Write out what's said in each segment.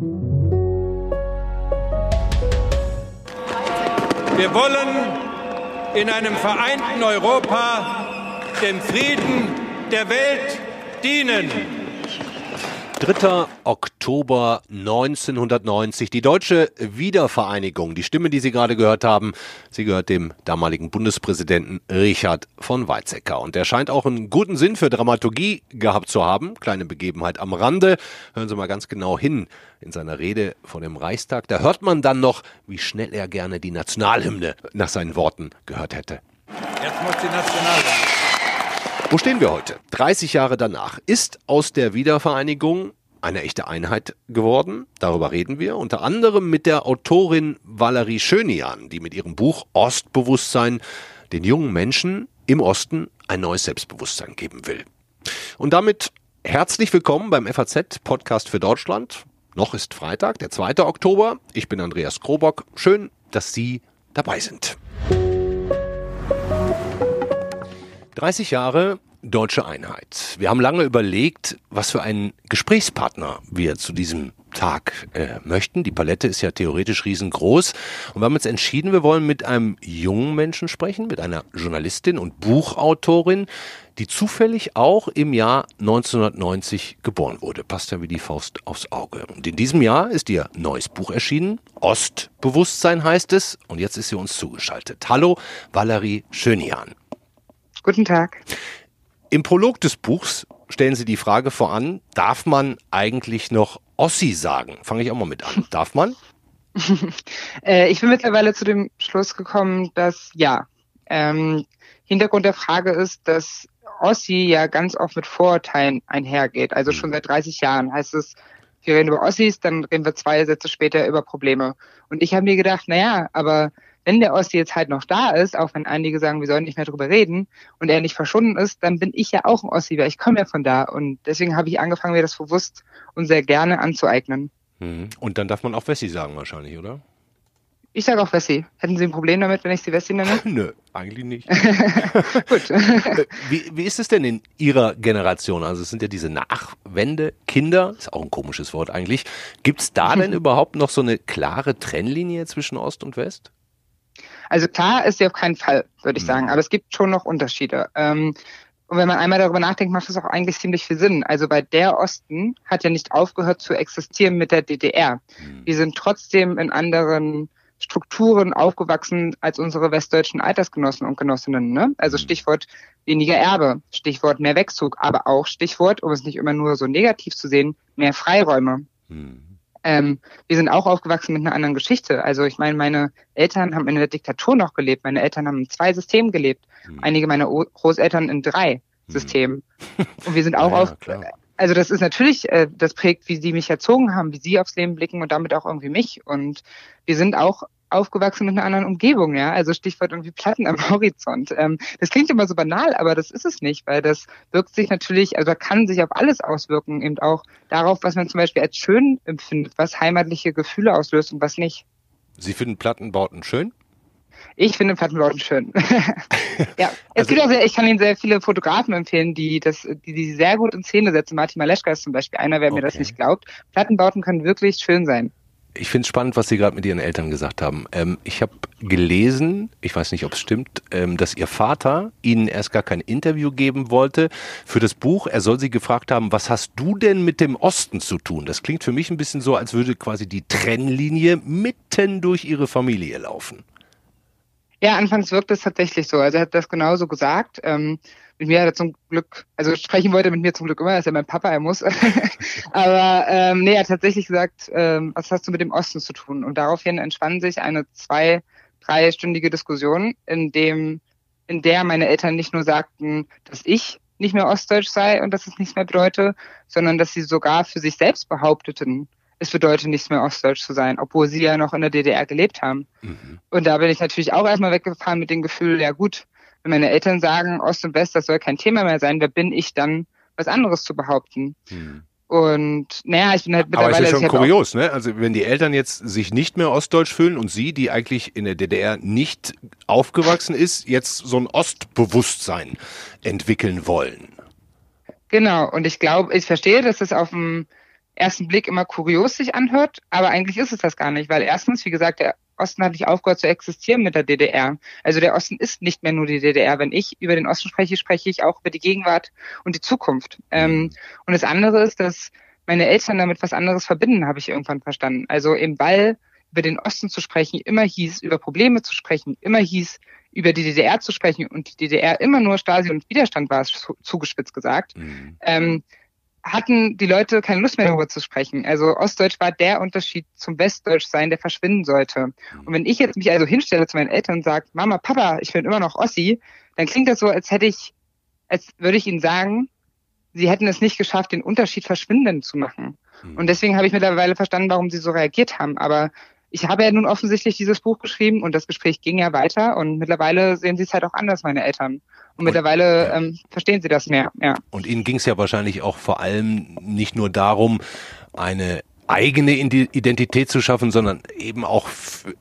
Wir wollen in einem vereinten Europa dem Frieden der Welt dienen. 3. Oktober 1990. Die deutsche Wiedervereinigung. Die Stimme, die Sie gerade gehört haben, sie gehört dem damaligen Bundespräsidenten Richard von Weizsäcker. Und der scheint auch einen guten Sinn für Dramaturgie gehabt zu haben. Kleine Begebenheit am Rande. Hören Sie mal ganz genau hin in seiner Rede vor dem Reichstag. Da hört man dann noch, wie schnell er gerne die Nationalhymne nach seinen Worten gehört hätte. Jetzt muss die Nationalhymne. Wo stehen wir heute? 30 Jahre danach. Ist aus der Wiedervereinigung eine echte Einheit geworden? Darüber reden wir unter anderem mit der Autorin Valerie Schönian, die mit ihrem Buch Ostbewusstsein den jungen Menschen im Osten ein neues Selbstbewusstsein geben will. Und damit herzlich willkommen beim FAZ Podcast für Deutschland. Noch ist Freitag, der 2. Oktober. Ich bin Andreas Krobock. Schön, dass Sie dabei sind. 30 Jahre deutsche Einheit. Wir haben lange überlegt, was für einen Gesprächspartner wir zu diesem Tag äh, möchten. Die Palette ist ja theoretisch riesengroß. Und wir haben uns entschieden, wir wollen mit einem jungen Menschen sprechen, mit einer Journalistin und Buchautorin, die zufällig auch im Jahr 1990 geboren wurde. Passt ja wie die Faust aufs Auge. Und in diesem Jahr ist ihr neues Buch erschienen. Ostbewusstsein heißt es. Und jetzt ist sie uns zugeschaltet. Hallo, Valerie Schönian. Guten Tag. Im Prolog des Buchs stellen Sie die Frage voran, darf man eigentlich noch Ossi sagen? Fange ich auch mal mit an. Darf man? äh, ich bin mittlerweile zu dem Schluss gekommen, dass ja. Ähm, Hintergrund der Frage ist, dass Ossi ja ganz oft mit Vorurteilen einhergeht. Also schon seit 30 Jahren heißt es, wir reden über Ossis, dann reden wir zwei Sätze später über Probleme. Und ich habe mir gedacht, naja, aber wenn der Ossi jetzt halt noch da ist, auch wenn einige sagen, wir sollen nicht mehr drüber reden und er nicht verschwunden ist, dann bin ich ja auch ein Ossi, weil ich komme ja von da. Und deswegen habe ich angefangen, mir das bewusst und sehr gerne anzueignen. Mhm. Und dann darf man auch Wessi sagen wahrscheinlich, oder? Ich sage auch Wessi. Hätten Sie ein Problem damit, wenn ich Sie Wessi nenne? Nö, eigentlich nicht. Gut. wie, wie ist es denn in Ihrer Generation? Also es sind ja diese Nachwende, Kinder, ist auch ein komisches Wort eigentlich. Gibt es da denn überhaupt noch so eine klare Trennlinie zwischen Ost und West? Also klar ist sie auf keinen Fall, würde ich mhm. sagen, aber es gibt schon noch Unterschiede. Ähm, und wenn man einmal darüber nachdenkt, macht das auch eigentlich ziemlich viel Sinn. Also bei der Osten hat ja nicht aufgehört zu existieren mit der DDR. Mhm. Die sind trotzdem in anderen Strukturen aufgewachsen als unsere westdeutschen Altersgenossen und Genossinnen. Ne? Also mhm. Stichwort weniger Erbe, Stichwort mehr Wegzug, aber auch Stichwort, um es nicht immer nur so negativ zu sehen, mehr Freiräume. Mhm. Ähm, wir sind auch aufgewachsen mit einer anderen Geschichte. Also ich meine, meine Eltern haben in der Diktatur noch gelebt. Meine Eltern haben in zwei Systemen gelebt. Hm. Einige meiner Großeltern in drei hm. Systemen. Und wir sind auch ja, auf. Klar. Also das ist natürlich, äh, das prägt, wie sie mich erzogen haben, wie sie aufs Leben blicken und damit auch irgendwie mich. Und wir sind auch aufgewachsen mit einer anderen Umgebung, ja. Also Stichwort irgendwie Platten am Horizont. Ähm, das klingt immer so banal, aber das ist es nicht, weil das wirkt sich natürlich, also kann sich auf alles auswirken, eben auch darauf, was man zum Beispiel als schön empfindet, was heimatliche Gefühle auslöst und was nicht. Sie finden Plattenbauten schön? Ich finde Plattenbauten schön. ja, es also, gibt auch sehr, ich kann Ihnen sehr viele Fotografen empfehlen, die das, die, die sehr gut in Szene setzen. Martin Maleschka ist zum Beispiel einer, wer okay. mir das nicht glaubt. Plattenbauten können wirklich schön sein ich finde es spannend, was Sie gerade mit Ihren Eltern gesagt haben. Ähm, ich habe gelesen, ich weiß nicht, ob es stimmt, ähm, dass Ihr Vater Ihnen erst gar kein Interview geben wollte für das Buch. Er soll Sie gefragt haben, was hast du denn mit dem Osten zu tun? Das klingt für mich ein bisschen so, als würde quasi die Trennlinie mitten durch Ihre Familie laufen. Ja, anfangs wirkt es tatsächlich so. Also er hat das genauso gesagt. Ähm, mit mir hat er zum Glück, also sprechen wollte mit mir zum Glück immer, er ist ja mein Papa, er muss. Aber ähm, nee, er hat tatsächlich gesagt, ähm, was hast du mit dem Osten zu tun? Und daraufhin entspann sich eine zwei, dreistündige Diskussion, in dem, in der meine Eltern nicht nur sagten, dass ich nicht mehr ostdeutsch sei und dass es nichts mehr bedeute, sondern dass sie sogar für sich selbst behaupteten, es bedeutet nichts mehr ostdeutsch zu sein, obwohl sie ja noch in der DDR gelebt haben. Mhm. Und da bin ich natürlich auch erstmal weggefahren mit dem Gefühl, ja gut, wenn meine Eltern sagen, Ost und West, das soll kein Thema mehr sein, wer bin ich dann, was anderes zu behaupten? Mhm. Und naja, ich bin halt mittlerweile. Aber ist ja schon kurios, ne? Also wenn die Eltern jetzt sich nicht mehr ostdeutsch fühlen und sie, die eigentlich in der DDR nicht aufgewachsen ist, jetzt so ein Ostbewusstsein entwickeln wollen. Genau, und ich glaube, ich verstehe, dass es auf dem ersten Blick immer kurios sich anhört, aber eigentlich ist es das gar nicht, weil erstens, wie gesagt, der Osten hat nicht aufgehört zu existieren mit der DDR. Also der Osten ist nicht mehr nur die DDR. Wenn ich über den Osten spreche, spreche ich auch über die Gegenwart und die Zukunft. Ähm, und das andere ist, dass meine Eltern damit was anderes verbinden, habe ich irgendwann verstanden. Also im Ball über den Osten zu sprechen immer hieß, über Probleme zu sprechen, immer hieß, über die DDR zu sprechen und die DDR immer nur Stasi und Widerstand war, zugespitzt gesagt, mhm. ähm, hatten die Leute keine Lust mehr darüber zu sprechen. Also Ostdeutsch war der Unterschied zum Westdeutsch sein, der verschwinden sollte. Und wenn ich jetzt mich also hinstelle zu meinen Eltern und sage, Mama, Papa, ich bin immer noch Ossi, dann klingt das so, als hätte ich, als würde ich ihnen sagen, sie hätten es nicht geschafft, den Unterschied verschwinden zu machen. Mhm. Und deswegen habe ich mittlerweile verstanden, warum sie so reagiert haben. Aber ich habe ja nun offensichtlich dieses Buch geschrieben und das Gespräch ging ja weiter und mittlerweile sehen sie es halt auch anders, meine Eltern. Und, und mittlerweile ja. ähm, verstehen sie das mehr. Ja. Und Ihnen ging es ja wahrscheinlich auch vor allem nicht nur darum, eine eigene Identität zu schaffen, sondern eben auch,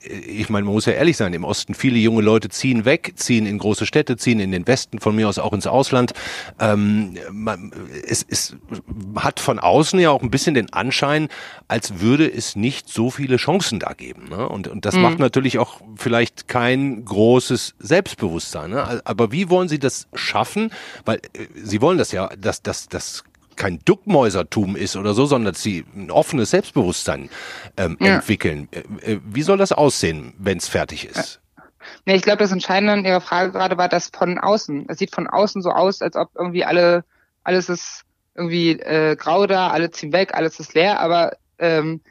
ich meine, man muss ja ehrlich sein, im Osten viele junge Leute ziehen weg, ziehen in große Städte, ziehen in den Westen, von mir aus auch ins Ausland. Ähm, man, es, es hat von außen ja auch ein bisschen den Anschein, als würde es nicht so viele Chancen da geben. Ne? Und, und das mhm. macht natürlich auch vielleicht kein großes Selbstbewusstsein. Ne? Aber wie wollen Sie das schaffen? Weil äh, Sie wollen das ja, dass das, das kein Duckmäusertum ist oder so, sondern dass sie ein offenes Selbstbewusstsein ähm, ja. entwickeln. Äh, äh, wie soll das aussehen, wenn es fertig ist? Nee, ich glaube, das Entscheidende an Ihrer Frage gerade war das von außen. Es sieht von außen so aus, als ob irgendwie alle, alles ist irgendwie äh, grau da, alle ziehen weg, alles ist leer, aber ähm,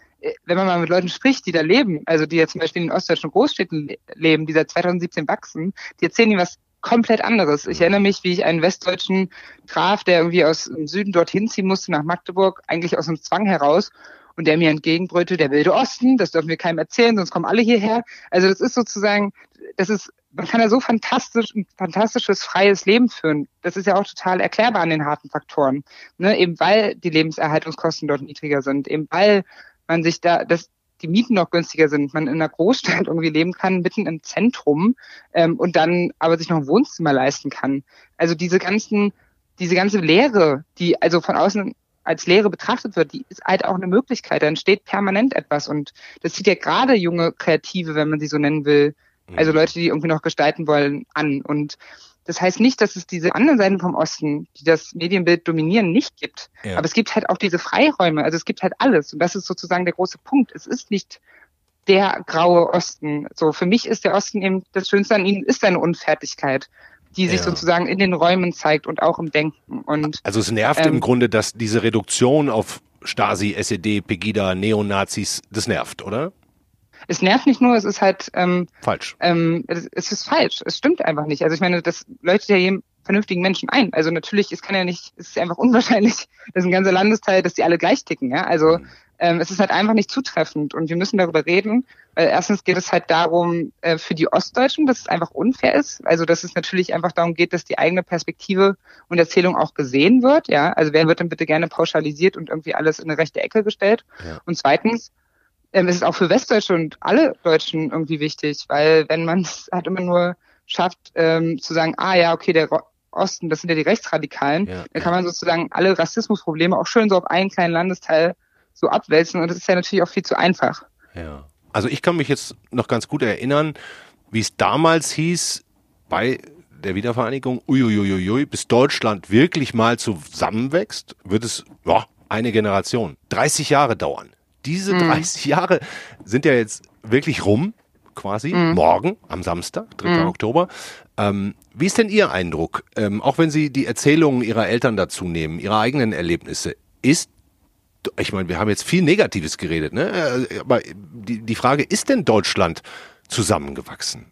wenn man mal mit Leuten spricht, die da leben, also die jetzt zum Beispiel in ostdeutschen Großstädten leben, die seit 2017 wachsen, die erzählen ihnen was komplett anderes. Ich erinnere mich, wie ich einen westdeutschen Graf, der irgendwie aus dem Süden dorthin ziehen musste nach Magdeburg, eigentlich aus dem Zwang heraus, und der mir entgegenbrüllte, der wilde Osten, das dürfen wir keinem erzählen, sonst kommen alle hierher. Also das ist sozusagen, das ist, man kann ja so fantastisch, ein fantastisches, freies Leben führen. Das ist ja auch total erklärbar an den harten Faktoren. Ne? Eben weil die Lebenserhaltungskosten dort niedriger sind, eben weil man sich da, das, die Mieten noch günstiger sind, man in einer Großstadt irgendwie leben kann, mitten im Zentrum ähm, und dann aber sich noch ein Wohnzimmer leisten kann. Also diese ganzen, diese ganze Lehre, die also von außen als Lehre betrachtet wird, die ist halt auch eine Möglichkeit. Da entsteht permanent etwas und das zieht ja gerade junge Kreative, wenn man sie so nennen will, also mhm. Leute, die irgendwie noch gestalten wollen, an. Und das heißt nicht, dass es diese anderen Seiten vom Osten, die das Medienbild dominieren, nicht gibt. Ja. Aber es gibt halt auch diese Freiräume. Also es gibt halt alles. Und das ist sozusagen der große Punkt. Es ist nicht der graue Osten. So, für mich ist der Osten eben, das Schönste an ihnen ist seine Unfertigkeit die sich ja. sozusagen in den Räumen zeigt und auch im Denken. Und, also es nervt ähm, im Grunde, dass diese Reduktion auf Stasi, SED, Pegida, Neonazis, das nervt, oder? Es nervt nicht nur, es ist halt ähm, falsch. Ähm, es, es ist falsch. Es stimmt einfach nicht. Also ich meine, das leuchtet ja jedem vernünftigen Menschen ein. Also natürlich, es kann ja nicht, es ist einfach unwahrscheinlich, dass ein ganzer Landesteil, dass die alle gleich ticken. Ja, also mhm. ähm, es ist halt einfach nicht zutreffend und wir müssen darüber reden. Weil erstens geht es halt darum äh, für die Ostdeutschen, dass es einfach unfair ist. Also dass es natürlich einfach darum geht, dass die eigene Perspektive und Erzählung auch gesehen wird. Ja, also wer wird dann bitte gerne pauschalisiert und irgendwie alles in eine rechte Ecke gestellt? Ja. Und zweitens ähm, es ist auch für Westdeutsche und alle Deutschen irgendwie wichtig, weil wenn man es halt immer nur schafft, ähm, zu sagen, ah ja, okay, der Osten, das sind ja die Rechtsradikalen, ja. dann kann man sozusagen alle Rassismusprobleme auch schön so auf einen kleinen Landesteil so abwälzen und das ist ja natürlich auch viel zu einfach. Ja. Also ich kann mich jetzt noch ganz gut erinnern, wie es damals hieß bei der Wiedervereinigung, uiuiuiui, bis Deutschland wirklich mal zusammenwächst, wird es ja, eine Generation, 30 Jahre dauern diese 30 mhm. Jahre sind ja jetzt wirklich rum, quasi, mhm. morgen, am Samstag, 3. Mhm. Oktober. Ähm, wie ist denn Ihr Eindruck, ähm, auch wenn Sie die Erzählungen Ihrer Eltern dazu nehmen, Ihre eigenen Erlebnisse, ist, ich meine, wir haben jetzt viel Negatives geredet, ne? Äh, aber die, die Frage, ist denn Deutschland zusammengewachsen?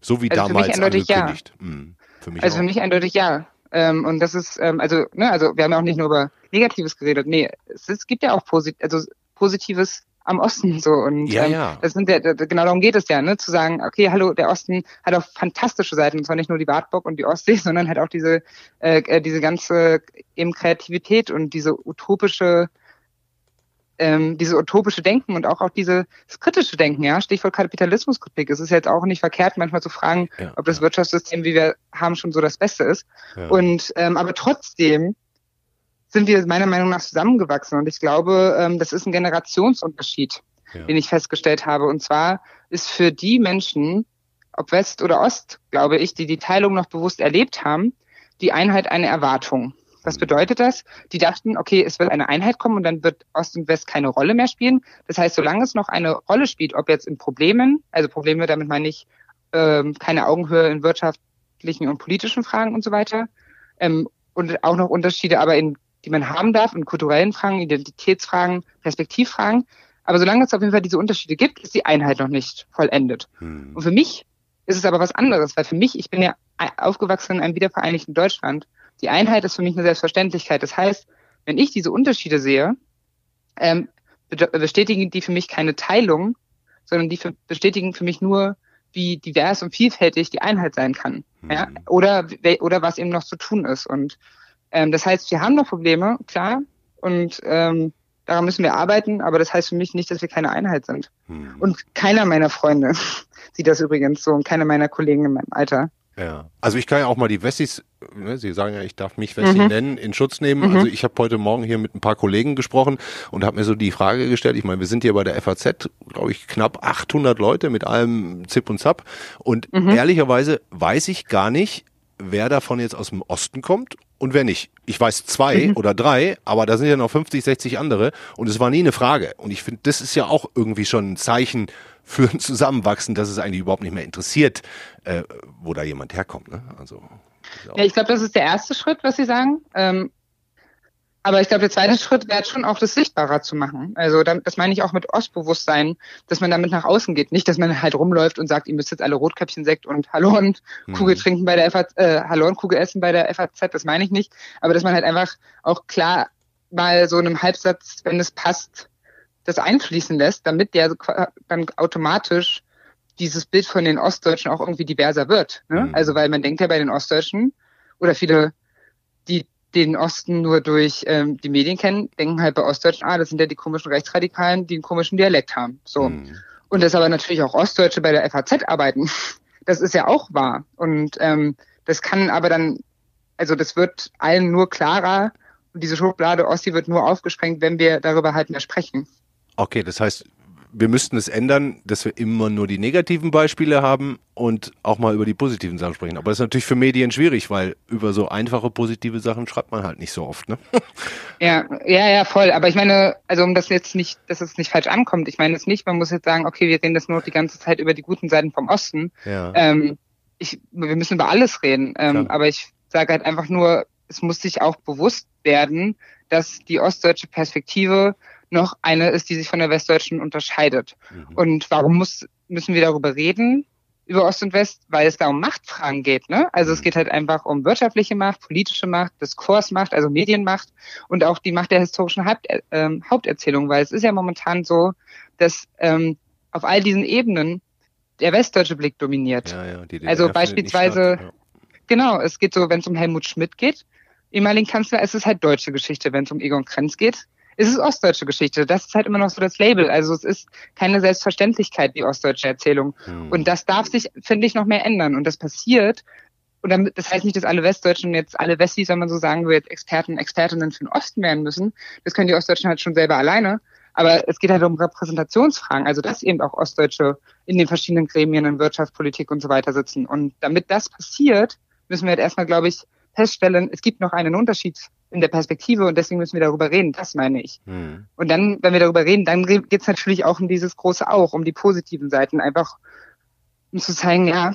So wie also damals angekündigt. Ja. Hm, für mich also auch. für mich eindeutig ja. Ähm, und das ist, ähm, also, ne, also wir haben ja auch nicht nur über Negatives geredet. Nee, es, es gibt ja auch positiv, also Positives am Osten so und ja, ähm, ja. das sind ja, genau darum geht es ja, ne, zu sagen, okay, hallo, der Osten hat auch fantastische Seiten, und zwar nicht nur die Wartburg und die Ostsee, sondern halt auch diese äh, äh, diese ganze eben Kreativität und diese utopische ähm, diese utopische Denken und auch auch dieses kritische Denken, ja, Stichwort Kapitalismuskritik. Es ist jetzt auch nicht verkehrt, manchmal zu fragen, ja, ob das ja. Wirtschaftssystem, wie wir haben, schon so das Beste ist. Ja. Und ähm, aber trotzdem sind wir meiner Meinung nach zusammengewachsen. Und ich glaube, ähm, das ist ein Generationsunterschied, ja. den ich festgestellt habe. Und zwar ist für die Menschen, ob West oder Ost, glaube ich, die die Teilung noch bewusst erlebt haben, die Einheit eine Erwartung. Was mhm. bedeutet das? Die dachten, okay, es wird eine Einheit kommen und dann wird Ost und West keine Rolle mehr spielen. Das heißt, solange es noch eine Rolle spielt, ob jetzt in Problemen, also Probleme, damit meine ich ähm, keine Augenhöhe in wirtschaftlichen und politischen Fragen und so weiter, ähm, und auch noch Unterschiede aber in die man haben darf in kulturellen Fragen, Identitätsfragen, Perspektivfragen. Aber solange es auf jeden Fall diese Unterschiede gibt, ist die Einheit noch nicht vollendet. Hm. Und für mich ist es aber was anderes, weil für mich, ich bin ja aufgewachsen in einem wiedervereinigten Deutschland. Die Einheit ist für mich eine Selbstverständlichkeit. Das heißt, wenn ich diese Unterschiede sehe, ähm, bestätigen die für mich keine Teilung, sondern die für, bestätigen für mich nur, wie divers und vielfältig die Einheit sein kann. Hm. Ja? Oder, oder was eben noch zu tun ist. Und ähm, das heißt, wir haben noch Probleme, klar, und ähm, daran müssen wir arbeiten, aber das heißt für mich nicht, dass wir keine Einheit sind. Hm. Und keiner meiner Freunde sieht das übrigens so und keiner meiner Kollegen in meinem Alter. Ja, also ich kann ja auch mal die Wessis, ne, Sie sagen ja, ich darf mich Wessi mhm. nennen, in Schutz nehmen. Mhm. Also ich habe heute Morgen hier mit ein paar Kollegen gesprochen und habe mir so die Frage gestellt, ich meine, wir sind hier bei der FAZ, glaube ich, knapp 800 Leute mit allem Zip und Zap und mhm. ehrlicherweise weiß ich gar nicht, wer davon jetzt aus dem Osten kommt und wer nicht. Ich weiß zwei mhm. oder drei, aber da sind ja noch 50, 60 andere und es war nie eine Frage. Und ich finde, das ist ja auch irgendwie schon ein Zeichen für ein Zusammenwachsen, dass es eigentlich überhaupt nicht mehr interessiert, äh, wo da jemand herkommt. Ne? Also, ja, ich glaube, das ist der erste Schritt, was Sie sagen. Ähm, aber ich glaube, der zweite Schritt wäre schon auch, das sichtbarer zu machen. Also das meine ich auch mit Ostbewusstsein, dass man damit nach außen geht. Nicht, dass man halt rumläuft und sagt, ihr müsst jetzt alle Rotkäppchen-Sekt und Hallo und mhm. Kugel trinken bei der FAZ, äh, Hallo und Kugel essen bei der FAZ, das meine ich nicht. Aber dass man halt einfach auch klar mal so einem Halbsatz, wenn es passt, das einfließen lässt, damit der dann automatisch dieses Bild von den Ostdeutschen auch irgendwie diverser wird. Ne? Mhm. Also weil man denkt ja bei den Ostdeutschen oder viele, den Osten nur durch ähm, die Medien kennen, denken halt bei Ostdeutschen, ah, das sind ja die komischen Rechtsradikalen, die einen komischen Dialekt haben. So. Mhm. Und dass aber natürlich auch Ostdeutsche bei der FAZ arbeiten, das ist ja auch wahr. Und ähm, das kann aber dann, also das wird allen nur klarer und diese Schublade Ossi wird nur aufgesprengt, wenn wir darüber halt mehr sprechen. Okay, das heißt, wir müssten es ändern, dass wir immer nur die negativen Beispiele haben und auch mal über die positiven Sachen sprechen. Aber das ist natürlich für Medien schwierig, weil über so einfache positive Sachen schreibt man halt nicht so oft, ne? Ja, ja, ja, voll. Aber ich meine, also um das jetzt nicht, dass es nicht falsch ankommt, ich meine es nicht, man muss jetzt sagen, okay, wir reden das nur die ganze Zeit über die guten Seiten vom Osten. Ja. Ähm, ich, wir müssen über alles reden. Ähm, aber ich sage halt einfach nur, es muss sich auch bewusst werden, dass die ostdeutsche Perspektive noch eine ist, die sich von der westdeutschen unterscheidet. Mhm. Und warum muss, müssen wir darüber reden? über Ost und West, weil es da um Machtfragen geht. Ne? Also es mhm. geht halt einfach um wirtschaftliche Macht, politische Macht, Diskursmacht, also Medienmacht und auch die Macht der historischen Haupt, ähm, Haupterzählung, weil es ist ja momentan so, dass ähm, auf all diesen Ebenen der westdeutsche Blick dominiert. Ja, ja, die also beispielsweise, statt, ja. genau, es geht so, wenn es um Helmut Schmidt geht, ehemaligen Kanzler, es ist halt deutsche Geschichte. Wenn es um Egon Krenz geht, es ist ostdeutsche Geschichte. Das ist halt immer noch so das Label. Also es ist keine Selbstverständlichkeit, die ostdeutsche Erzählung. Hm. Und das darf sich, finde ich, noch mehr ändern. Und das passiert. Und damit, das heißt nicht, dass alle Westdeutschen jetzt alle Westis, wenn man so sagen will, jetzt Experten, Expertinnen für den Osten werden müssen. Das können die Ostdeutschen halt schon selber alleine. Aber es geht halt um Repräsentationsfragen, also dass eben auch Ostdeutsche in den verschiedenen Gremien in Wirtschaft, Politik und so weiter sitzen. Und damit das passiert, müssen wir halt erstmal, glaube ich, feststellen, es gibt noch einen Unterschied in der Perspektive und deswegen müssen wir darüber reden. Das meine ich. Mhm. Und dann, wenn wir darüber reden, dann geht es natürlich auch um dieses große Auch, um die positiven Seiten, einfach um zu zeigen, ja,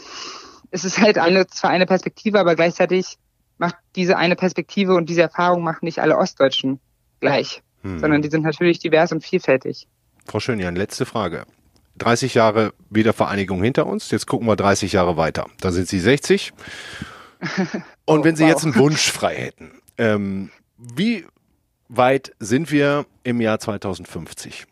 es ist halt eine, zwar eine Perspektive, aber gleichzeitig macht diese eine Perspektive und diese Erfahrung machen nicht alle Ostdeutschen gleich, mhm. sondern die sind natürlich divers und vielfältig. Frau Schönjan, letzte Frage. 30 Jahre Wiedervereinigung hinter uns, jetzt gucken wir 30 Jahre weiter. Da sind Sie 60. Und oh, wenn Sie wow. jetzt einen Wunsch frei hätten, ähm, wie weit sind wir im Jahr 2050?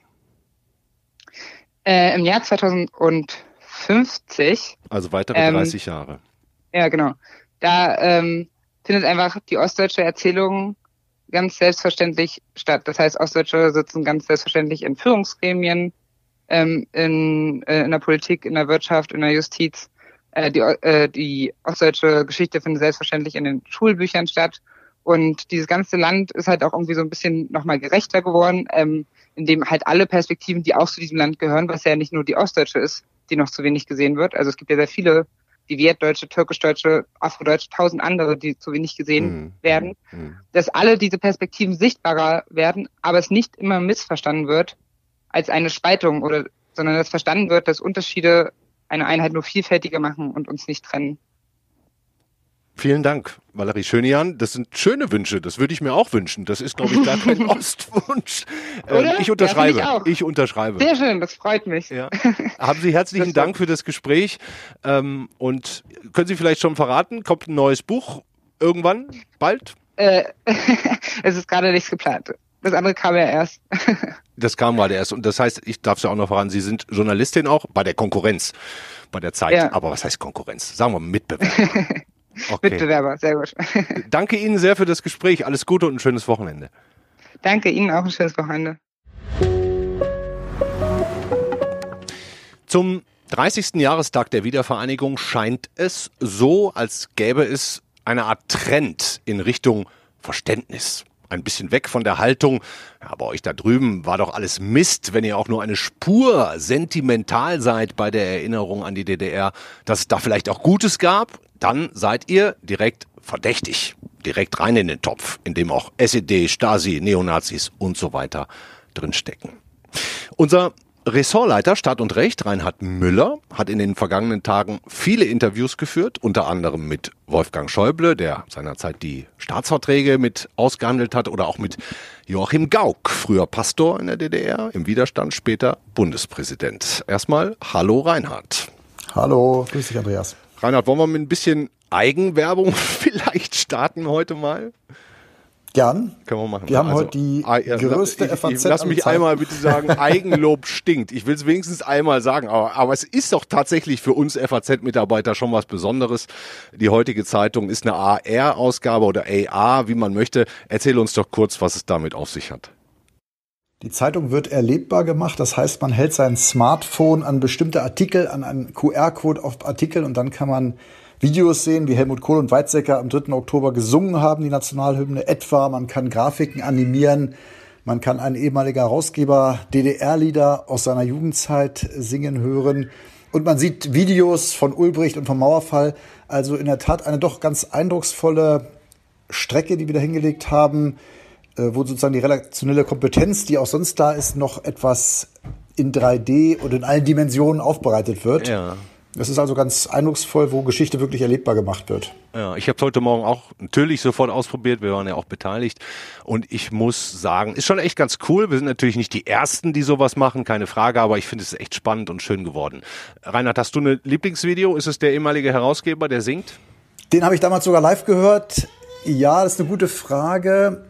Äh, Im Jahr 2050. Also weitere ähm, 30 Jahre. Ja, genau. Da ähm, findet einfach die ostdeutsche Erzählung ganz selbstverständlich statt. Das heißt, Ostdeutsche sitzen ganz selbstverständlich in Führungsgremien, ähm, in, äh, in der Politik, in der Wirtschaft, in der Justiz. Äh, die, äh, die ostdeutsche Geschichte findet selbstverständlich in den Schulbüchern statt Und dieses ganze Land ist halt auch irgendwie so ein bisschen nochmal gerechter geworden, ähm, indem halt alle Perspektiven, die auch zu diesem Land gehören, was ja nicht nur die Ostdeutsche ist, die noch zu wenig gesehen wird. Also es gibt ja sehr viele die Wertdeutsche, Türkischdeutsche, Afrodeutsche, tausend andere, die zu wenig gesehen mhm. werden, mhm. dass alle diese Perspektiven sichtbarer werden, aber es nicht immer missverstanden wird als eine Spaltung oder, sondern dass verstanden wird, dass Unterschiede eine Einheit nur vielfältiger machen und uns nicht trennen. Vielen Dank, Valerie Schönian. Das sind schöne Wünsche. Das würde ich mir auch wünschen. Das ist, glaube ich, gar kein Ostwunsch. Ähm, ich unterschreibe. Ja, ich, ich, unterschreibe. Sehr schön, das freut mich. Ja. Haben Sie herzlichen Dank für das Gespräch. Ähm, und können Sie vielleicht schon verraten, kommt ein neues Buch irgendwann? Bald? Äh, es ist gerade nichts geplant. Das andere kam ja erst. das kam gerade erst. Und das heißt, ich darf es ja auch noch verraten, Sie sind Journalistin auch bei der Konkurrenz, bei der Zeit. Ja. Aber was heißt Konkurrenz? Sagen wir Mitbewerber. Okay. Mitbewerber, sehr gut. Danke Ihnen sehr für das Gespräch. Alles Gute und ein schönes Wochenende. Danke Ihnen auch ein schönes Wochenende. Zum 30. Jahrestag der Wiedervereinigung scheint es so, als gäbe es eine Art Trend in Richtung Verständnis. Ein bisschen weg von der Haltung, ja, bei euch da drüben war doch alles Mist, wenn ihr auch nur eine Spur sentimental seid bei der Erinnerung an die DDR, dass es da vielleicht auch Gutes gab dann seid ihr direkt verdächtig, direkt rein in den Topf, in dem auch SED, Stasi, Neonazis und so weiter drinstecken. Unser Ressortleiter Staat und Recht, Reinhard Müller, hat in den vergangenen Tagen viele Interviews geführt, unter anderem mit Wolfgang Schäuble, der seinerzeit die Staatsverträge mit ausgehandelt hat, oder auch mit Joachim Gauck, früher Pastor in der DDR, im Widerstand, später Bundespräsident. Erstmal Hallo Reinhard. Hallo, grüß dich Andreas. Reinhard, wollen wir mit ein bisschen Eigenwerbung vielleicht starten heute mal? Gern. Können wir machen. Wir haben also, heute die ah, größte ich, FAZ. Ich, lass mich einmal bitte sagen, Eigenlob stinkt. Ich will es wenigstens einmal sagen, aber, aber es ist doch tatsächlich für uns FAZ-Mitarbeiter schon was Besonderes. Die heutige Zeitung ist eine AR-Ausgabe oder AR, wie man möchte. Erzähl uns doch kurz, was es damit auf sich hat. Die Zeitung wird erlebbar gemacht, das heißt, man hält sein Smartphone an bestimmte Artikel, an einen QR-Code auf Artikel und dann kann man Videos sehen, wie Helmut Kohl und Weizsäcker am 3. Oktober gesungen haben, die Nationalhymne etwa. Man kann Grafiken animieren, man kann einen ehemaliger Herausgeber DDR-Lieder aus seiner Jugendzeit singen hören. Und man sieht Videos von Ulbricht und vom Mauerfall. Also in der Tat eine doch ganz eindrucksvolle Strecke, die wir da hingelegt haben äh, wo sozusagen die redaktionelle Kompetenz, die auch sonst da ist, noch etwas in 3D und in allen Dimensionen aufbereitet wird. Ja. Das ist also ganz eindrucksvoll, wo Geschichte wirklich erlebbar gemacht wird. Ja, ich habe es heute Morgen auch natürlich sofort ausprobiert. Wir waren ja auch beteiligt. Und ich muss sagen, ist schon echt ganz cool. Wir sind natürlich nicht die Ersten, die sowas machen, keine Frage. Aber ich finde es echt spannend und schön geworden. Reinhard, hast du ein Lieblingsvideo? Ist es der ehemalige Herausgeber, der singt? Den habe ich damals sogar live gehört. Ja, das ist eine gute Frage.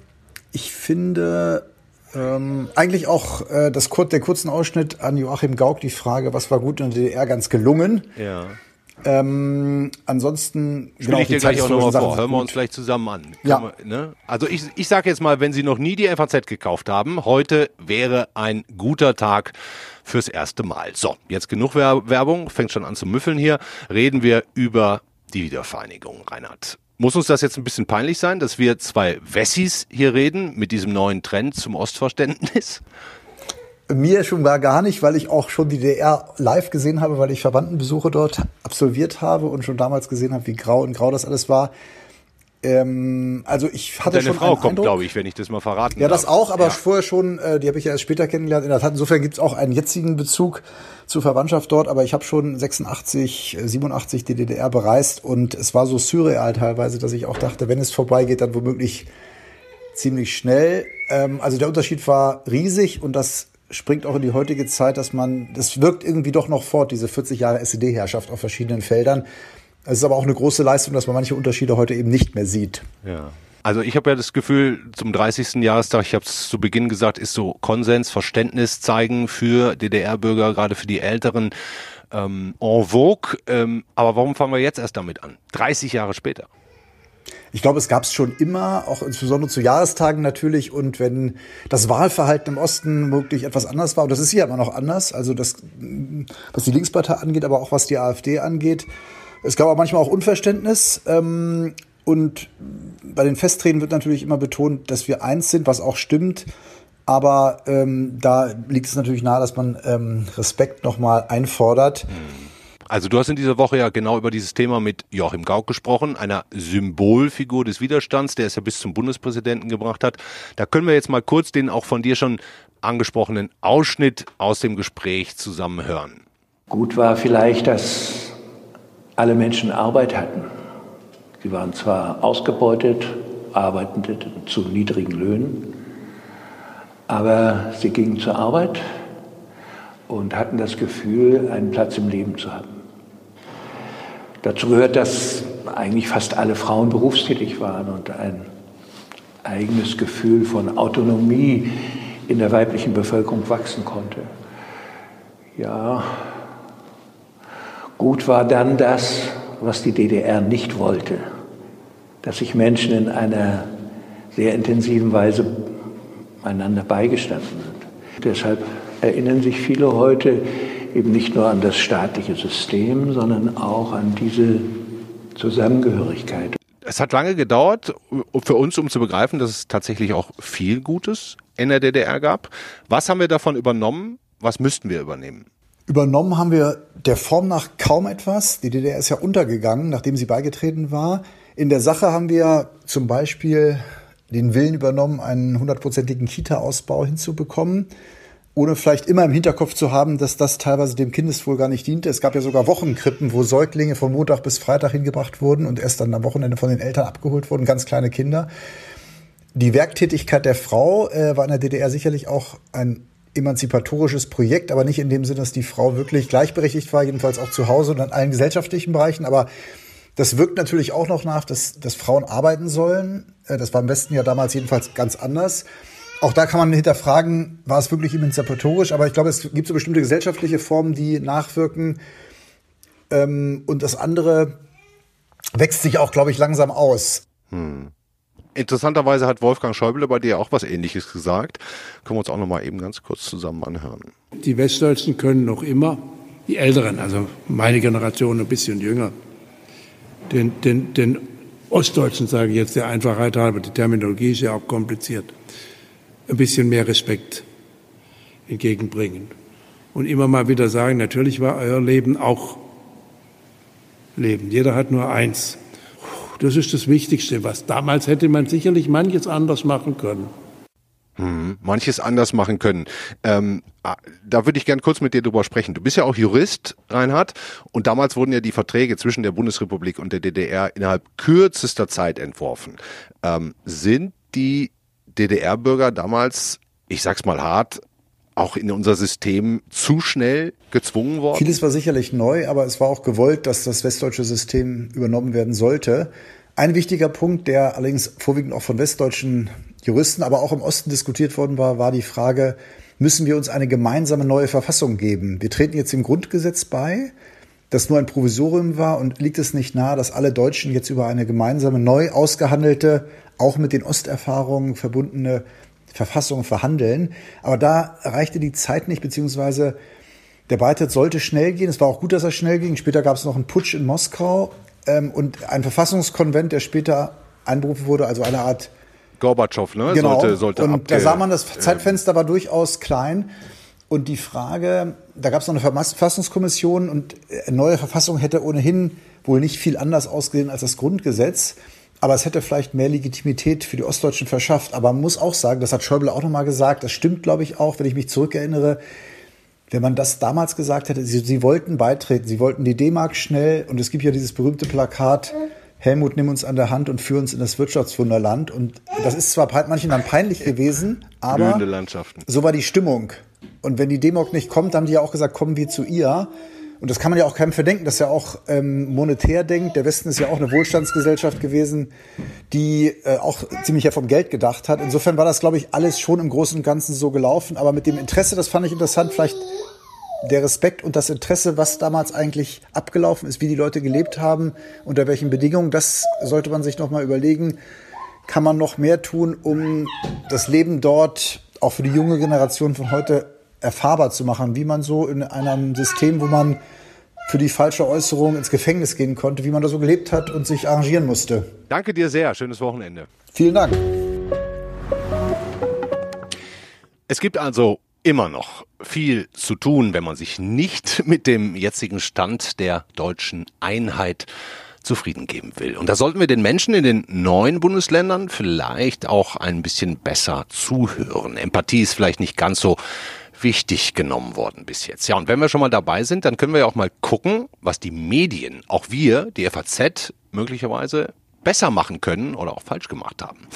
Ich finde ähm, eigentlich auch äh, das, der kurzen Ausschnitt an Joachim Gauck, die Frage, was war gut in der DDR, ganz gelungen. Ja. Ähm, ansonsten spiele genau, ich dir gleich auch nochmal vor. Hören wir uns vielleicht zusammen an. Ja. Wir, ne? Also ich, ich sage jetzt mal, wenn Sie noch nie die FAZ gekauft haben, heute wäre ein guter Tag fürs erste Mal. So, jetzt genug Werbung, fängt schon an zu müffeln hier. Reden wir über die Wiedervereinigung, Reinhard. Muss uns das jetzt ein bisschen peinlich sein, dass wir zwei Wessis hier reden mit diesem neuen Trend zum Ostverständnis? Mir schon gar gar nicht, weil ich auch schon die DR live gesehen habe, weil ich Verwandtenbesuche dort absolviert habe und schon damals gesehen habe, wie grau und grau das alles war. Ähm, also ich hatte Deine schon Frau kommt, glaube ich, wenn ich das mal verraten Ja, darf. das auch, aber ja. vorher schon, äh, die habe ich ja erst später kennengelernt. In der Tat, insofern gibt es auch einen jetzigen Bezug zur Verwandtschaft dort, aber ich habe schon 86, 87 die DDR bereist und es war so surreal teilweise, dass ich auch dachte, wenn es vorbeigeht, dann womöglich ziemlich schnell. Ähm, also der Unterschied war riesig und das springt auch in die heutige Zeit, dass man, das wirkt irgendwie doch noch fort, diese 40 Jahre SED-Herrschaft auf verschiedenen Feldern. Es ist aber auch eine große Leistung, dass man manche Unterschiede heute eben nicht mehr sieht. Ja. Also ich habe ja das Gefühl, zum 30. Jahrestag, ich habe es zu Beginn gesagt, ist so Konsens, Verständnis zeigen für DDR-Bürger, gerade für die Älteren, ähm, en vogue. Ähm, aber warum fangen wir jetzt erst damit an? 30 Jahre später. Ich glaube, es gab es schon immer, auch insbesondere zu Jahrestagen natürlich. Und wenn das Wahlverhalten im Osten wirklich etwas anders war, und das ist hier immer noch anders, also das, was die Linkspartei angeht, aber auch was die AfD angeht, es gab auch manchmal auch Unverständnis. Ähm, Und bei den Festtreten wird natürlich immer betont, dass wir eins sind, was auch stimmt. Aber ähm, da liegt es natürlich nahe, dass man ähm, Respekt nochmal einfordert. Also du hast in dieser Woche ja genau über dieses Thema mit Joachim Gauck gesprochen, einer Symbolfigur des Widerstands, der es ja bis zum Bundespräsidenten gebracht hat. Da können wir jetzt mal kurz den auch von dir schon angesprochenen Ausschnitt aus dem Gespräch zusammenhören. Gut war vielleicht, dass alle Menschen Arbeit hatten. Sie waren zwar ausgebeutet, arbeitende zu niedrigen Löhnen, aber sie gingen zur Arbeit und hatten das Gefühl, einen Platz im Leben zu haben. Dazu gehört, dass eigentlich fast alle Frauen berufstätig waren und ein eigenes Gefühl von Autonomie in der weiblichen Bevölkerung wachsen konnte. Ja, gut war dann das, was die DDR nicht wollte, dass sich Menschen in einer sehr intensiven Weise einander beigestanden sind. Deshalb erinnern sich viele heute eben nicht nur an das staatliche System, sondern auch an diese Zusammengehörigkeit. Es hat lange gedauert für uns, um zu begreifen, dass es tatsächlich auch viel Gutes in der DDR gab. Was haben wir davon übernommen? Was müssten wir übernehmen? Übernommen haben wir der Form nach kaum etwas. Die DDR ist ja untergegangen, nachdem sie beigetreten war. In der Sache haben wir zum Beispiel den Willen übernommen, einen hundertprozentigen Kita-Ausbau hinzubekommen, ohne vielleicht immer im Hinterkopf zu haben, dass das teilweise dem Kindeswohl gar nicht diente. Es gab ja sogar Wochenkrippen, wo Säuglinge von Montag bis Freitag hingebracht wurden und erst dann am Wochenende von den Eltern abgeholt wurden, ganz kleine Kinder. Die Werktätigkeit der Frau äh, war in der DDR sicherlich auch ein emanzipatorisches Projekt, aber nicht in dem Sinne, dass die Frau wirklich gleichberechtigt war, jedenfalls auch zu Hause und in allen gesellschaftlichen Bereichen. Aber das wirkt natürlich auch noch nach, dass, dass Frauen arbeiten sollen. Äh, das war im Westen ja damals jedenfalls ganz anders. Auch da kann man hinterfragen, war es wirklich emanzipatorisch, aber ich glaube, es gibt so bestimmte gesellschaftliche Formen, die nachwirken. Ähm, und das andere wächst sich auch, glaube ich, langsam aus. Hm. Interessanterweise hat Wolfgang Schäuble bei dir auch was Ähnliches gesagt. Können wir uns auch noch mal eben ganz kurz zusammen anhören. Die Westdeutschen können noch immer, die Älteren, also meine Generation ein bisschen jünger, den, den, den Ostdeutschen, sage ich jetzt der Einfachheit halber, die Terminologie ist ja auch kompliziert, ein bisschen mehr Respekt entgegenbringen. Und immer mal wieder sagen, natürlich war euer Leben auch Leben. Jeder hat nur eins. Das ist das Wichtigste. Was damals hätte man sicherlich manches anders machen können. Hm, manches anders machen können. Ähm, ah, da würde ich gern kurz mit dir drüber sprechen. Du bist ja auch Jurist, Reinhard, und damals wurden ja die Verträge zwischen der Bundesrepublik und der DDR innerhalb kürzester Zeit entworfen. Ähm, sind die DDR-Bürger damals, ich sag's mal hart, auch in unser System zu schnell gezwungen worden? Vieles war sicherlich neu, aber es war auch gewollt, dass das westdeutsche System übernommen werden sollte. Ein wichtiger Punkt, der allerdings vorwiegend auch von westdeutschen Juristen, aber auch im Osten diskutiert worden war, war die Frage, müssen wir uns eine gemeinsame neue Verfassung geben? Wir treten jetzt dem Grundgesetz bei, das nur ein Provisorium war und liegt es nicht nahe, dass alle Deutschen jetzt über eine gemeinsame, neu ausgehandelte, auch mit den Osterfahrungen verbundene Verfassung verhandeln. Aber da reichte die Zeit nicht, beziehungsweise der Beitritt sollte schnell gehen. Es war auch gut, dass er schnell ging. Später gab es noch einen Putsch in Moskau ähm, und ein Verfassungskonvent, der später einberufen wurde, also eine Art Gorbatschow, ne? Genau. Sollte, sollte und da sah man, das Zeitfenster war durchaus klein. Und die Frage, da gab es noch eine Verfassungskommission und eine neue Verfassung hätte ohnehin wohl nicht viel anders ausgesehen als das Grundgesetz. Aber es hätte vielleicht mehr Legitimität für die Ostdeutschen verschafft. Aber man muss auch sagen, das hat Schäuble auch nochmal gesagt, das stimmt, glaube ich, auch, wenn ich mich zurückerinnere, wenn man das damals gesagt hätte, sie, sie wollten beitreten, sie wollten die D-Mark schnell und es gibt ja dieses berühmte Plakat, Helmut, nimm uns an der Hand und führ uns in das Wirtschaftswunderland. Und das ist zwar manchen dann peinlich gewesen, aber so war die Stimmung. Und wenn die Demok nicht kommt, haben die ja auch gesagt, kommen wir zu ihr. Und das kann man ja auch keinem verdenken, dass er auch ähm, monetär denkt. Der Westen ist ja auch eine Wohlstandsgesellschaft gewesen, die äh, auch ziemlich ja vom Geld gedacht hat. Insofern war das, glaube ich, alles schon im Großen und Ganzen so gelaufen. Aber mit dem Interesse, das fand ich interessant, vielleicht der Respekt und das Interesse, was damals eigentlich abgelaufen ist, wie die Leute gelebt haben, unter welchen Bedingungen, das sollte man sich nochmal überlegen. Kann man noch mehr tun, um das Leben dort auch für die junge Generation von heute erfahrbar zu machen, wie man so in einem System, wo man für die falsche Äußerung ins Gefängnis gehen konnte, wie man da so gelebt hat und sich arrangieren musste. Danke dir sehr. Schönes Wochenende. Vielen Dank. Es gibt also immer noch viel zu tun, wenn man sich nicht mit dem jetzigen Stand der deutschen Einheit zufrieden geben will. Und da sollten wir den Menschen in den neuen Bundesländern vielleicht auch ein bisschen besser zuhören. Empathie ist vielleicht nicht ganz so wichtig genommen worden bis jetzt. Ja, und wenn wir schon mal dabei sind, dann können wir ja auch mal gucken, was die Medien, auch wir, die FAZ, möglicherweise besser machen können oder auch falsch gemacht haben.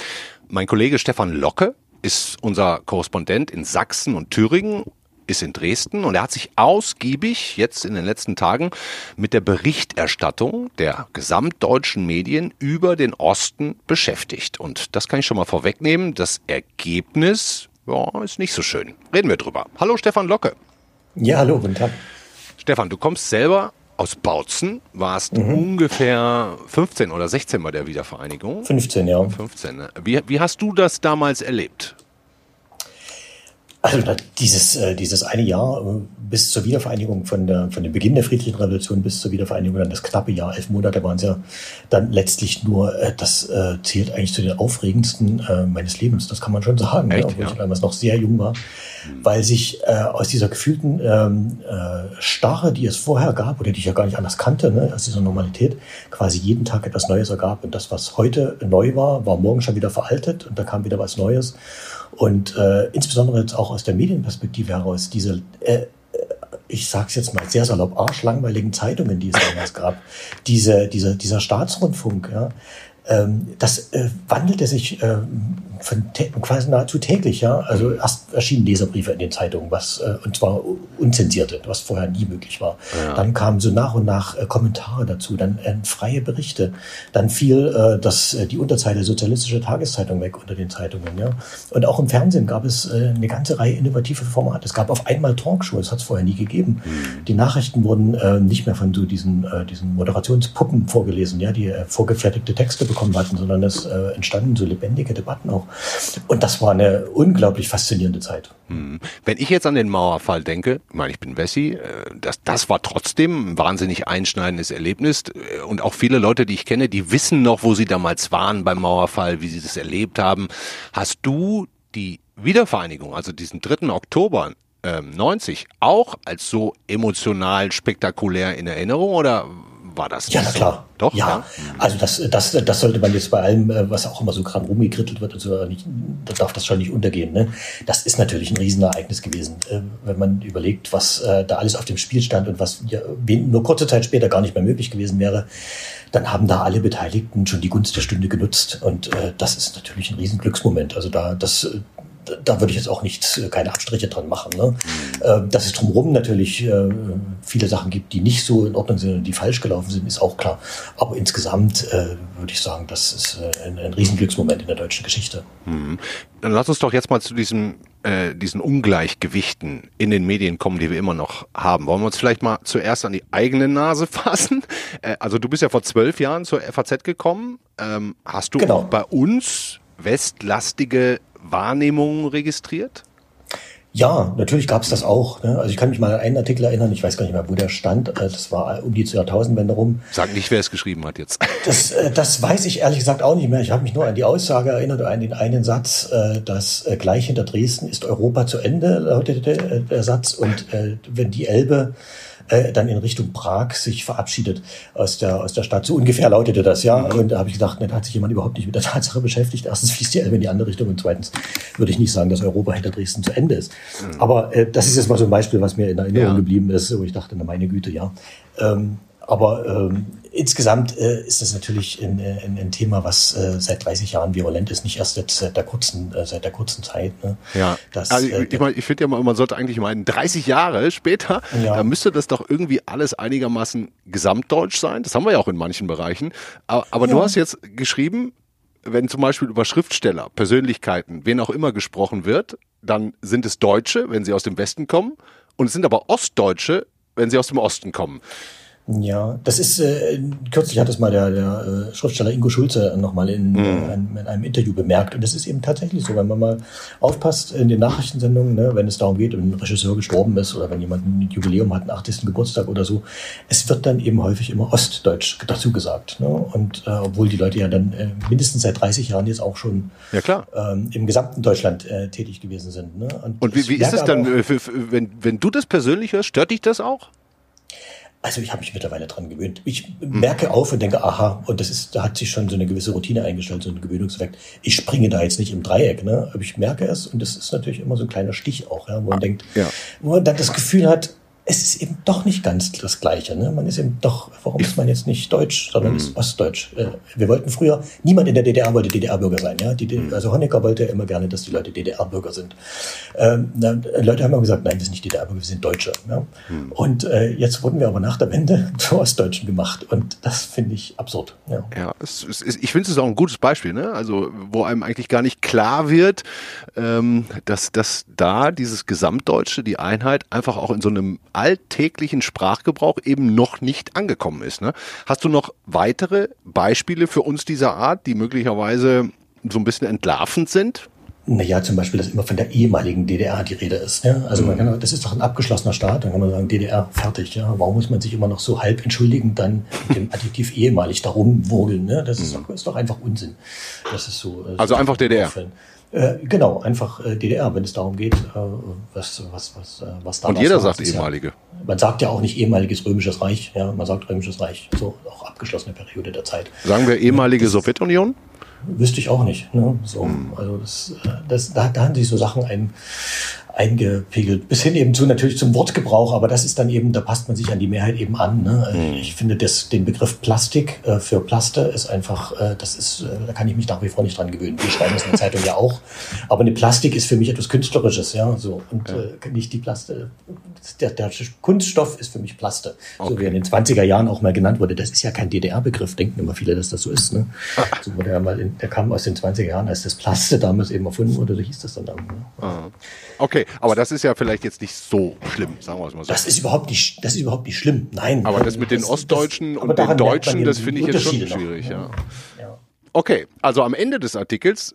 Mein Kollege Stefan Locke ist unser Korrespondent in Sachsen und Thüringen ist in Dresden und er hat sich ausgiebig jetzt in den letzten Tagen mit der Berichterstattung der gesamtdeutschen Medien über den Osten beschäftigt. Und das kann ich schon mal vorwegnehmen. Das Ergebnis ja, ist nicht so schön. Reden wir drüber. Hallo Stefan Locke. Ja, hallo, guten Tag. Stefan, du kommst selber aus Bautzen, warst mhm. ungefähr 15 oder 16 bei der Wiedervereinigung. 15, ja. 15. Ne? Wie, wie hast du das damals erlebt? Also dieses, äh, dieses eine Jahr äh, bis zur Wiedervereinigung, von, der, von dem Beginn der friedlichen Revolution bis zur Wiedervereinigung, dann das knappe Jahr, elf Monate waren es ja dann letztlich nur, äh, das äh, zählt eigentlich zu den aufregendsten meines Lebens, das kann man schon sagen, Echt, ja, obwohl ja. ich damals noch sehr jung war, weil sich aus dieser gefühlten ähm, äh, Starre, die es vorher gab oder die ich ja gar nicht anders kannte, ne, aus dieser Normalität, quasi jeden Tag etwas Neues ergab. Und das, was heute neu war, war morgen schon wieder veraltet und da kam wieder was Neues. Und äh, insbesondere jetzt auch aus der Medienperspektive heraus, diese, äh, ich sage es jetzt mal sehr salopp, arschlangweiligen Zeitungen, die es damals gab, diese, dieser, dieser Staatsrundfunk, ja, das äh, wandelte sich äh, von quasi nahezu täglich, ja. Also erst erschienen Leserbriefe in den Zeitungen, was äh, und zwar unzensierte, was vorher nie möglich war. Ja. Dann kamen so nach und nach äh, Kommentare dazu, dann äh, freie Berichte. Dann fiel äh, das äh, die Unterzeile sozialistische Tageszeitung weg unter den Zeitungen, ja. Und auch im Fernsehen gab es äh, eine ganze Reihe innovative Formate. Es gab auf einmal Talkshows, hat es vorher nie gegeben. Mhm. Die Nachrichten wurden äh, nicht mehr von so diesen äh, diesen Moderationspuppen vorgelesen, ja, die äh, vorgefertigte Texte bekommen hatten, sondern es äh, entstanden so lebendige Debatten auch. Und das war eine unglaublich faszinierende Zeit. Hm. Wenn ich jetzt an den Mauerfall denke, ich meine, ich bin Wessi, äh, das, das war trotzdem ein wahnsinnig einschneidendes Erlebnis. Äh, und auch viele Leute, die ich kenne, die wissen noch, wo sie damals waren beim Mauerfall, wie sie das erlebt haben. Hast du die Wiedervereinigung, also diesen 3. Oktober 90, ähm, auch als so emotional spektakulär in Erinnerung oder war das Ja, na klar. Doch? Ja. Also das, das, das sollte man jetzt bei allem, äh, was auch immer so gerade rumgekrittelt wird und so, nicht, da darf das schon nicht untergehen. Ne? Das ist natürlich ein Riesenereignis gewesen, äh, wenn man überlegt, was äh, da alles auf dem Spiel stand und was ja, nur kurze Zeit später gar nicht mehr möglich gewesen wäre. Dann haben da alle Beteiligten schon die Gunst der Stunde genutzt und äh, das ist natürlich ein Riesenglücksmoment. Also da, das, da würde ich jetzt auch nicht äh, keine Abstriche dran machen. Ne? Mhm. Dass es drumherum natürlich äh, viele Sachen gibt, die nicht so in Ordnung sind und die falsch gelaufen sind, ist auch klar. Aber insgesamt äh, würde ich sagen, das ist ein, ein Riesenglücksmoment in der deutschen Geschichte. Mhm. Dann lass uns doch jetzt mal zu diesem äh, diesen Ungleichgewichten in den Medien kommen, die wir immer noch haben. Wollen wir uns vielleicht mal zuerst an die eigene Nase fassen? Äh, also du bist ja vor zwölf Jahren zur FAZ gekommen. Ähm, hast du genau. auch bei uns westlastige Wahrnehmungen registriert? Ja, natürlich gab es das auch. Ne? Also ich kann mich mal an einen Artikel erinnern, ich weiß gar nicht mehr, wo der stand. Äh, das war um die Jahrtausendwende rum. Sag nicht, wer es geschrieben hat jetzt. Das, äh, das weiß ich ehrlich gesagt auch nicht mehr. Ich habe mich nur an die Aussage erinnert, an den einen Satz, äh, dass gleich hinter Dresden ist Europa zu Ende, lautete der Satz. Und wenn die Elbe äh, dann in Richtung Prag sich verabschiedet aus der, aus der Stadt. So ungefähr lautete das, ja. Mhm. Und da habe ich gedacht, ne, da hat sich jemand überhaupt nicht mit der Tatsache beschäftigt. Erstens fließt die Elbe in die andere Richtung und zweitens würde ich nicht sagen, dass Europa hinter Dresden zu Ende ist. Mhm. Aber äh, das ist jetzt mal so ein Beispiel, was mir in Erinnerung ja. geblieben ist, wo ich dachte, na meine Güte, ja. Ähm, aber ähm, insgesamt äh, ist das natürlich ein, ein, ein Thema, was äh, seit 30 Jahren virulent ist, nicht erst jetzt seit der kurzen, äh, seit der kurzen Zeit. Ne? Ja, das, also ich, äh, ich, mein, ich finde ja mal, man sollte eigentlich meinen, 30 Jahre später, ja. da müsste das doch irgendwie alles einigermaßen gesamtdeutsch sein. Das haben wir ja auch in manchen Bereichen. Aber, aber ja. du hast jetzt geschrieben, wenn zum Beispiel über Schriftsteller, Persönlichkeiten, wen auch immer gesprochen wird, dann sind es Deutsche, wenn sie aus dem Westen kommen, und es sind aber Ostdeutsche, wenn sie aus dem Osten kommen. Ja, das ist, äh, kürzlich hat es mal der, der äh, Schriftsteller Ingo Schulze nochmal in, mhm. äh, in, in, einem Interview bemerkt. Und das ist eben tatsächlich so, wenn man mal aufpasst in den Nachrichtensendungen, ne, wenn es darum geht, wenn ein Regisseur gestorben ist oder wenn jemand ein Jubiläum hat, einen 80. Geburtstag oder so, es wird dann eben häufig immer Ostdeutsch dazu gesagt. Ne? Und äh, obwohl die Leute ja dann äh, mindestens seit 30 Jahren jetzt auch schon ja, klar. Ähm, im gesamten Deutschland äh, tätig gewesen sind. Ne? Und, Und wie, wie ist es dann, äh, für, für, wenn, wenn du das persönlich hörst, stört dich das auch? Also ich habe mich mittlerweile dran gewöhnt. Ich merke auf und denke, aha, und das ist, da hat sich schon so eine gewisse Routine eingestellt, so ein Gewöhnungseffekt. Ich springe da jetzt nicht im Dreieck, ne? Aber ich merke es und das ist natürlich immer so ein kleiner Stich auch, ja, wo man ah, denkt, ja. wo man dann das Gefühl hat, es ist eben doch nicht ganz das Gleiche. Ne? Man ist eben doch, warum ist man jetzt nicht Deutsch, sondern mhm. ist Ostdeutsch? Äh, wir wollten früher, niemand in der DDR wollte DDR-Bürger sein. Ja? Die, mhm. also Honecker wollte ja immer gerne, dass die Leute DDR-Bürger sind. Ähm, dann, Leute haben immer gesagt, nein, wir sind nicht DDR-Bürger, wir sind Deutsche. Ja? Mhm. Und äh, jetzt wurden wir aber nach der Wende zu Ostdeutschen gemacht. Und das finde ich absurd. Ja, ja es, es, ich finde es auch ein gutes Beispiel, ne? also wo einem eigentlich gar nicht klar wird, ähm, dass, dass da dieses Gesamtdeutsche, die Einheit, einfach auch in so einem alltäglichen Sprachgebrauch eben noch nicht angekommen ist. Ne? Hast du noch weitere Beispiele für uns dieser Art, die möglicherweise so ein bisschen entlarvend sind? Naja, zum Beispiel, dass immer von der ehemaligen DDR die Rede ist. Ja? Also man kann, das ist doch ein abgeschlossener Staat, dann kann man sagen, DDR fertig. Ja? Warum muss man sich immer noch so halb entschuldigen, dann mit dem Adjektiv ehemalig darum wurgeln? Ne? Das ist doch, ist doch einfach Unsinn. Das ist so. Äh, also einfach DDR. Auffällen. Äh, genau, einfach äh, DDR, wenn es darum geht, äh, was, was, was, äh, was da Und jeder sagt ehemalige. Ja, man sagt ja auch nicht ehemaliges römisches Reich, ja, man sagt römisches Reich, so auch abgeschlossene Periode der Zeit. Sagen wir ehemalige Sowjetunion? Wüsste ich auch nicht. Ne? So, hm. Also das, das, da, da haben sich so Sachen ein, eingepegelt. Bis hin eben zu natürlich zum Wortgebrauch, aber das ist dann eben, da passt man sich an die Mehrheit eben an. Ne? Mhm. Ich finde das, den Begriff Plastik äh, für Plaste ist einfach, äh, das ist, äh, da kann ich mich nach wie vor nicht dran gewöhnen. Wir schreiben das in der Zeitung ja auch. Aber eine Plastik ist für mich etwas Künstlerisches, ja. So. Und ja. Äh, nicht die Plaste. Der, der Kunststoff ist für mich Plaste. Okay. So wie in den 20er Jahren auch mal genannt wurde. Das ist ja kein DDR-Begriff, denken immer viele, dass das so ist. Ne? So wurde ja mal in, der kam aus den 20er Jahren, als das Plaste damals eben erfunden wurde, so hieß das dann. Ne? Ah. Okay, aber das ist ja vielleicht jetzt nicht so schlimm, sagen wir es mal so. Das ist überhaupt nicht, das ist überhaupt nicht schlimm. Nein. Aber das mit den Ostdeutschen das, und den Deutschen, das finde ich jetzt schon schwierig, ja. ja. Okay, also am Ende des Artikels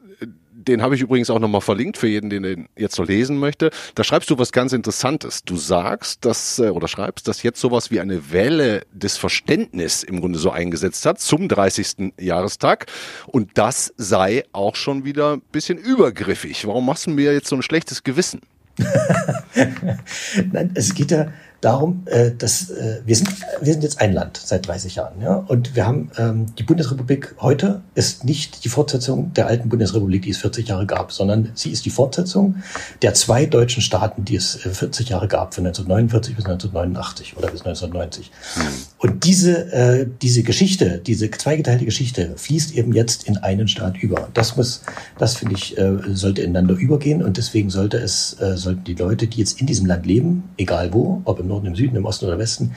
den habe ich übrigens auch nochmal verlinkt für jeden, den den jetzt so lesen möchte. Da schreibst du was ganz Interessantes. Du sagst, dass, äh, oder schreibst, dass jetzt sowas wie eine Welle des Verständnis im Grunde so eingesetzt hat zum 30. Jahrestag. Und das sei auch schon wieder ein bisschen übergriffig. Warum machst du mir jetzt so ein schlechtes Gewissen? Nein, es geht ja darum, äh, dass äh, wir sind wir sind jetzt ein Land seit 30 Jahren, ja, und wir haben ähm, die Bundesrepublik heute ist nicht die Fortsetzung der alten Bundesrepublik, die es 40 Jahre gab, sondern sie ist die Fortsetzung der zwei deutschen Staaten, die es 40 äh, Jahre gab, von 1949 bis 1989 oder bis 1990. Mhm. Und diese äh, diese Geschichte, diese zweigeteilte Geschichte fließt eben jetzt in einen Staat über. Das muss, das finde ich, äh, sollte ineinander übergehen und deswegen sollte es äh, sollten die Leute, die jetzt in diesem Land leben, egal wo, ob im Norden, im Süden, im Osten oder Westen,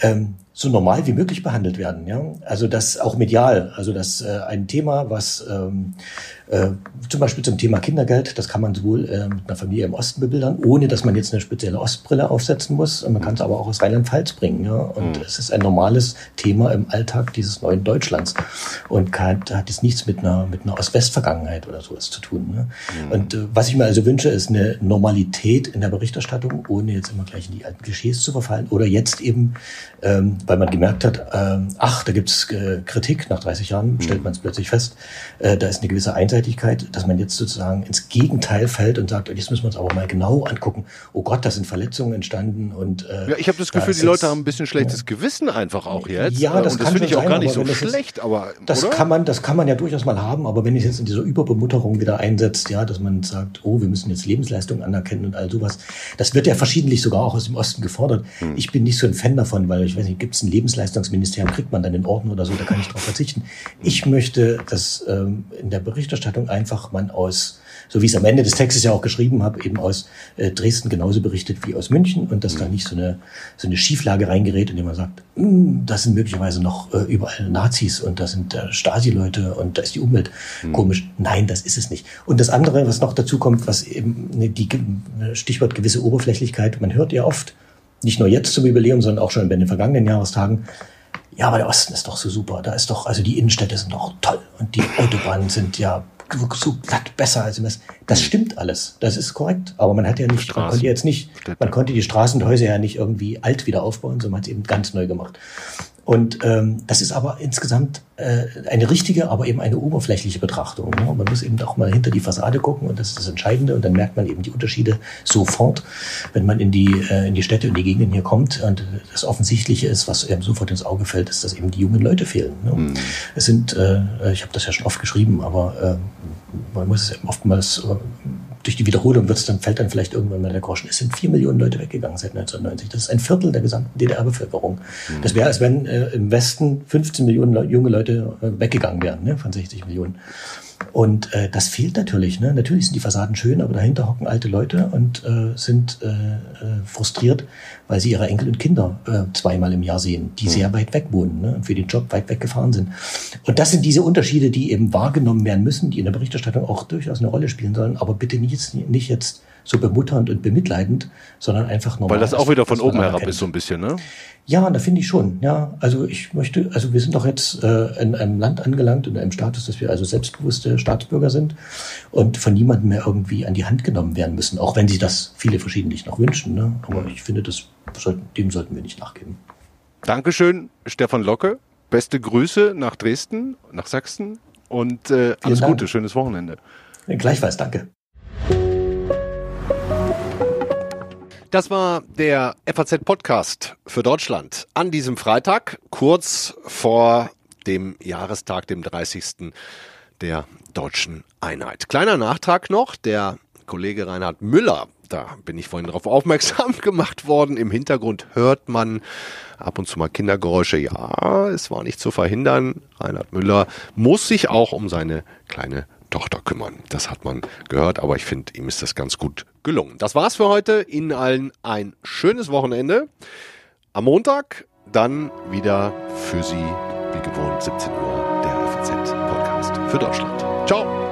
ähm, so normal wie möglich behandelt werden. Ja? Also das auch medial, also das äh, ein Thema, was ähm, äh, zum Beispiel zum Thema Kindergeld, das kann man sowohl äh, mit einer Familie im Osten bebildern, ohne dass man jetzt eine spezielle Ostbrille aufsetzen muss. Man kann es aber auch aus Rheinland-Pfalz bringen. Ja? Und mhm. es ist ein normales Thema im Alltag dieses neuen Deutschlands und kann, hat jetzt nichts mit einer mit einer Ost-West-Vergangenheit oder sowas zu tun. Ne? Mhm. Und äh, was ich mir also wünsche, ist eine Normalität in der Berichterstattung, ohne jetzt immer gleich in die alten Klischees zu verfallen oder jetzt eben ähm, weil man gemerkt hat, ähm, ach, da gibt's äh, Kritik, nach 30 Jahren stellt mhm. man es plötzlich fest, äh, da ist eine gewisse Einseitigkeit, dass man jetzt sozusagen ins Gegenteil fällt und sagt, jetzt müssen wir uns aber mal genau angucken, oh Gott, da sind Verletzungen entstanden und äh, Ja, ich habe das Gefühl, die Leute haben ein bisschen schlechtes ja. Gewissen einfach auch jetzt. Ja, das, und das finde ich auch gar nicht so schlecht, ist, aber das oder? kann man, das kann man ja durchaus mal haben, aber wenn es jetzt in dieser Überbemutterung wieder einsetzt, ja, dass man sagt, oh, wir müssen jetzt Lebensleistungen anerkennen und all sowas, das wird ja verschiedentlich sogar auch aus dem Osten gefordert. Hm. Ich bin nicht so ein Fan davon, weil ich weiß nicht, gibt es ein Lebens Bundesleistungsministerium kriegt man dann den Orden oder so, da kann ich darauf verzichten. Ich möchte, dass ähm, in der Berichterstattung einfach man aus, so wie ich es am Ende des Textes ja auch geschrieben habe, eben aus äh, Dresden genauso berichtet wie aus München und dass da nicht so eine, so eine Schieflage reingerät, indem man sagt, hm, das sind möglicherweise noch äh, überall Nazis und da sind äh, Stasi-Leute und da ist die Umwelt mhm. komisch. Nein, das ist es nicht. Und das andere, was noch dazu kommt, was eben ne, die Stichwort gewisse Oberflächlichkeit, man hört ja oft, nicht nur jetzt zum Jubiläum, sondern auch schon bei den vergangenen Jahrestagen, ja, aber der Osten ist doch so super. Da ist doch, also die Innenstädte sind doch toll und die Autobahnen sind ja so glatt besser als im Westen. Das mhm. stimmt alles. Das ist korrekt. Aber man hat ja nicht, man konnte jetzt nicht, man konnte die Straßen und Häuser ja nicht irgendwie alt wieder aufbauen, sondern man hat es eben ganz neu gemacht. Und ähm, das ist aber insgesamt äh, eine richtige, aber eben eine oberflächliche Betrachtung. Ne? Man muss eben auch mal hinter die Fassade gucken und das ist das Entscheidende. Und dann merkt man eben die Unterschiede sofort, wenn man in die, äh, in die Städte und die Gegenden hier kommt. Und das Offensichtliche ist, was eben sofort ins Auge fällt, ist, dass eben die jungen Leute fehlen. Ne? Mhm. Es sind, äh, ich habe das ja schon oft geschrieben, aber äh, man muss es eben oftmals äh, durch die Wiederholung wird's dann, fällt dann vielleicht irgendwann mal der Groschen. Es sind vier Millionen Leute weggegangen seit 1990. Das ist ein Viertel der gesamten DDR-Bevölkerung. Mhm. Das wäre, als wenn äh, im Westen 15 Millionen Le junge Leute äh, weggegangen wären ne, von 60 Millionen. Und äh, das fehlt natürlich. Ne? Natürlich sind die Fassaden schön, aber dahinter hocken alte Leute und äh, sind äh, äh, frustriert, weil sie ihre Enkel und Kinder äh, zweimal im Jahr sehen, die mhm. sehr weit weg wohnen ne? und für den Job weit weg gefahren sind. Und das sind diese Unterschiede, die eben wahrgenommen werden müssen, die in der Berichterstattung auch durchaus eine Rolle spielen sollen, aber bitte nicht, nicht jetzt so bemutternd und bemitleidend, sondern einfach normal. Weil das auch wieder von oben herab ist so ein bisschen, ne? Ja, da finde ich schon. Ja, also ich möchte, also wir sind doch jetzt äh, in einem Land angelangt, in einem Status, dass wir also selbstbewusste Staatsbürger sind und von niemandem mehr irgendwie an die Hand genommen werden müssen, auch wenn sie das viele verschiedentlich noch wünschen. Ne? Aber ich finde, das sollten, dem sollten wir nicht nachgeben. Dankeschön, Stefan Locke. Beste Grüße nach Dresden, nach Sachsen und äh, alles Gute, schönes Wochenende. Gleichfalls, danke. Das war der FAZ-Podcast für Deutschland an diesem Freitag, kurz vor dem Jahrestag, dem 30. der deutschen Einheit. Kleiner Nachtrag noch, der Kollege Reinhard Müller, da bin ich vorhin darauf aufmerksam gemacht worden. Im Hintergrund hört man ab und zu mal Kindergeräusche. Ja, es war nicht zu verhindern. Reinhard Müller muss sich auch um seine kleine Tochter kümmern. Das hat man gehört, aber ich finde, ihm ist das ganz gut gelungen. Das war's für heute. Ihnen allen ein schönes Wochenende. Am Montag dann wieder für Sie, wie gewohnt, 17 Uhr, der FZ Podcast für Deutschland. Ciao!